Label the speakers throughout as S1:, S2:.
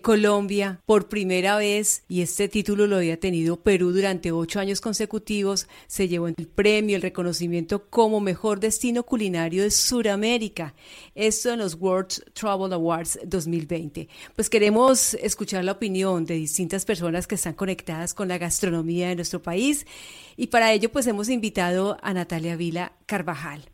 S1: Colombia por primera vez, y este título lo había tenido Perú durante ocho años consecutivos, se llevó el premio, el reconocimiento como mejor destino culinario de Sudamérica. Esto en los World Travel Awards 2020. Pues queremos escuchar la opinión de distintas personas que están conectadas con la gastronomía de nuestro país y para ello pues hemos invitado a Natalia Vila Carvajal.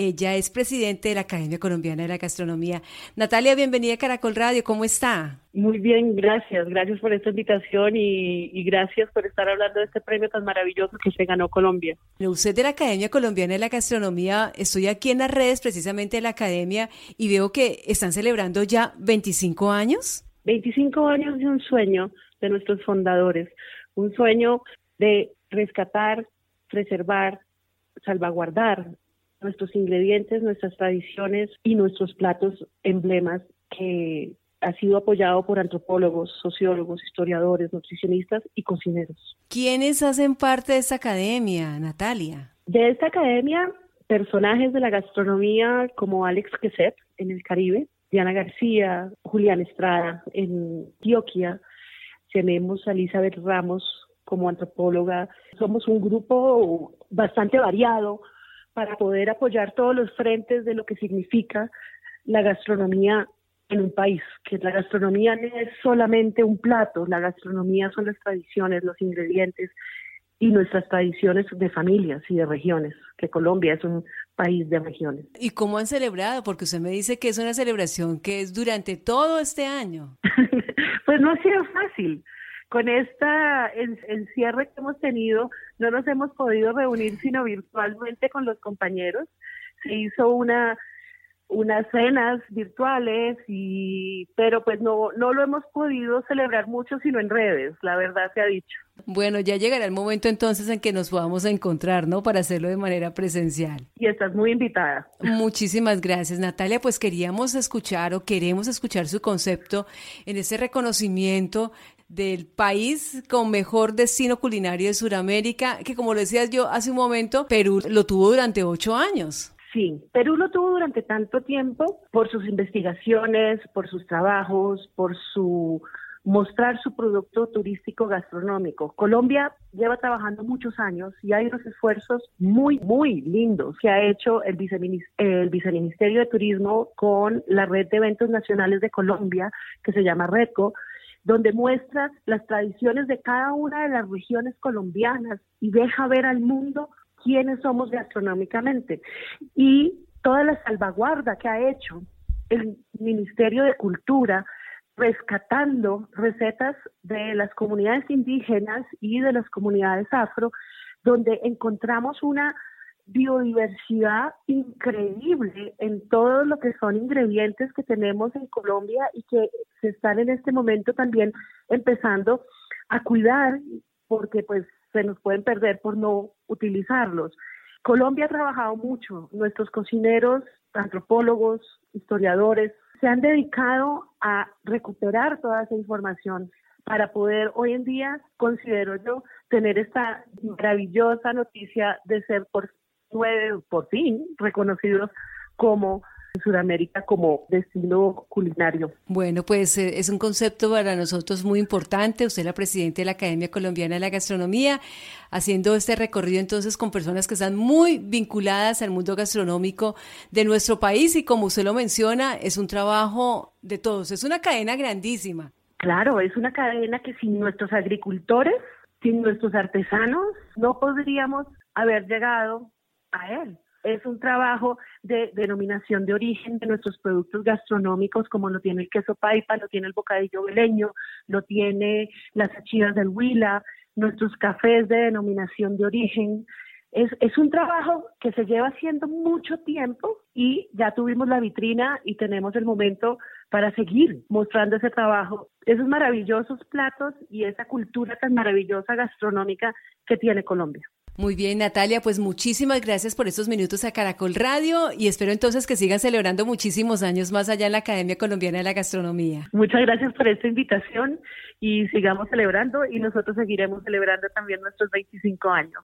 S1: Ella es presidente de la Academia Colombiana de la Gastronomía. Natalia, bienvenida a Caracol Radio, ¿cómo está?
S2: Muy bien, gracias. Gracias por esta invitación y, gracias por estar hablando de este premio tan maravilloso que se ganó Colombia.
S1: Usted de la Academia Colombiana de la Gastronomía, estoy aquí en las redes precisamente de la Academia y veo que están celebrando ya 25 años.
S2: 25 años de un sueño de nuestros fundadores, un sueño de rescatar, preservar, salvaguardar nuestros ingredientes, nuestras tradiciones y nuestros platos emblemas que ha sido apoyado por antropólogos, sociólogos, historiadores, nutricionistas y cocineros.
S1: ¿Quiénes hacen parte de esta academia, Natalia?
S2: De esta academia, personajes de la gastronomía como Alex Queset en el Caribe, Diana García, Julián Estrada en Antioquia, tenemos a Elizabeth Ramos como antropóloga. Somos un grupo bastante variado, para poder apoyar todos los frentes de lo que significa la gastronomía en un país, que la gastronomía no es solamente un plato, la gastronomía son las tradiciones, los ingredientes y nuestras tradiciones de familias y de regiones, que Colombia es un país de regiones.
S1: ¿Y cómo han celebrado? Porque usted me dice que es una celebración que es durante todo este año.
S2: pues no ha sido fácil con esta encierre que hemos tenido, no nos hemos podido reunir sino virtualmente con los compañeros. Se hizo una unas cenas virtuales y pero pues no no lo hemos podido celebrar mucho sino en redes, la verdad se ha dicho.
S1: Bueno, ya llegará el momento entonces en que nos podamos encontrar, ¿no? Para hacerlo de manera presencial.
S2: Y estás muy invitada.
S1: Muchísimas gracias, Natalia. Pues queríamos escuchar o queremos escuchar su concepto en ese reconocimiento del país con mejor destino culinario de Sudamérica, que como lo decías yo hace un momento, Perú lo tuvo durante ocho años.
S2: Sí, Perú lo tuvo durante tanto tiempo por sus investigaciones, por sus trabajos, por su mostrar su producto turístico gastronómico. Colombia lleva trabajando muchos años y hay unos esfuerzos muy, muy lindos que ha hecho el, el Viceministerio de Turismo con la Red de Eventos Nacionales de Colombia, que se llama REDCO, donde muestra las tradiciones de cada una de las regiones colombianas y deja ver al mundo quiénes somos gastronómicamente. Y toda la salvaguarda que ha hecho el Ministerio de Cultura rescatando recetas de las comunidades indígenas y de las comunidades afro, donde encontramos una biodiversidad increíble en todo lo que son ingredientes que tenemos en Colombia y que se están en este momento también empezando a cuidar porque pues se nos pueden perder por no utilizarlos. Colombia ha trabajado mucho, nuestros cocineros, antropólogos, historiadores, se han dedicado a recuperar toda esa información para poder hoy en día, considero yo, tener esta maravillosa noticia de ser por fue por fin reconocidos como Sudamérica como destino culinario.
S1: Bueno, pues eh, es un concepto para nosotros muy importante. Usted es la presidenta de la Academia Colombiana de la Gastronomía, haciendo este recorrido entonces con personas que están muy vinculadas al mundo gastronómico de nuestro país y como usted lo menciona, es un trabajo de todos, es una cadena grandísima.
S2: Claro, es una cadena que sin nuestros agricultores, sin nuestros artesanos, no podríamos haber llegado a él. Es un trabajo de denominación de origen de nuestros productos gastronómicos, como lo tiene el queso paipa, lo tiene el bocadillo veleño, lo tiene las achidas del Huila, nuestros cafés de denominación de origen. Es, es un trabajo que se lleva haciendo mucho tiempo y ya tuvimos la vitrina y tenemos el momento para seguir mostrando ese trabajo, esos maravillosos platos y esa cultura tan maravillosa gastronómica que tiene Colombia.
S1: Muy bien, Natalia, pues muchísimas gracias por estos minutos a Caracol Radio y espero entonces que sigan celebrando muchísimos años más allá en la Academia Colombiana de la Gastronomía.
S2: Muchas gracias por esta invitación y sigamos celebrando y nosotros seguiremos celebrando también nuestros 25 años.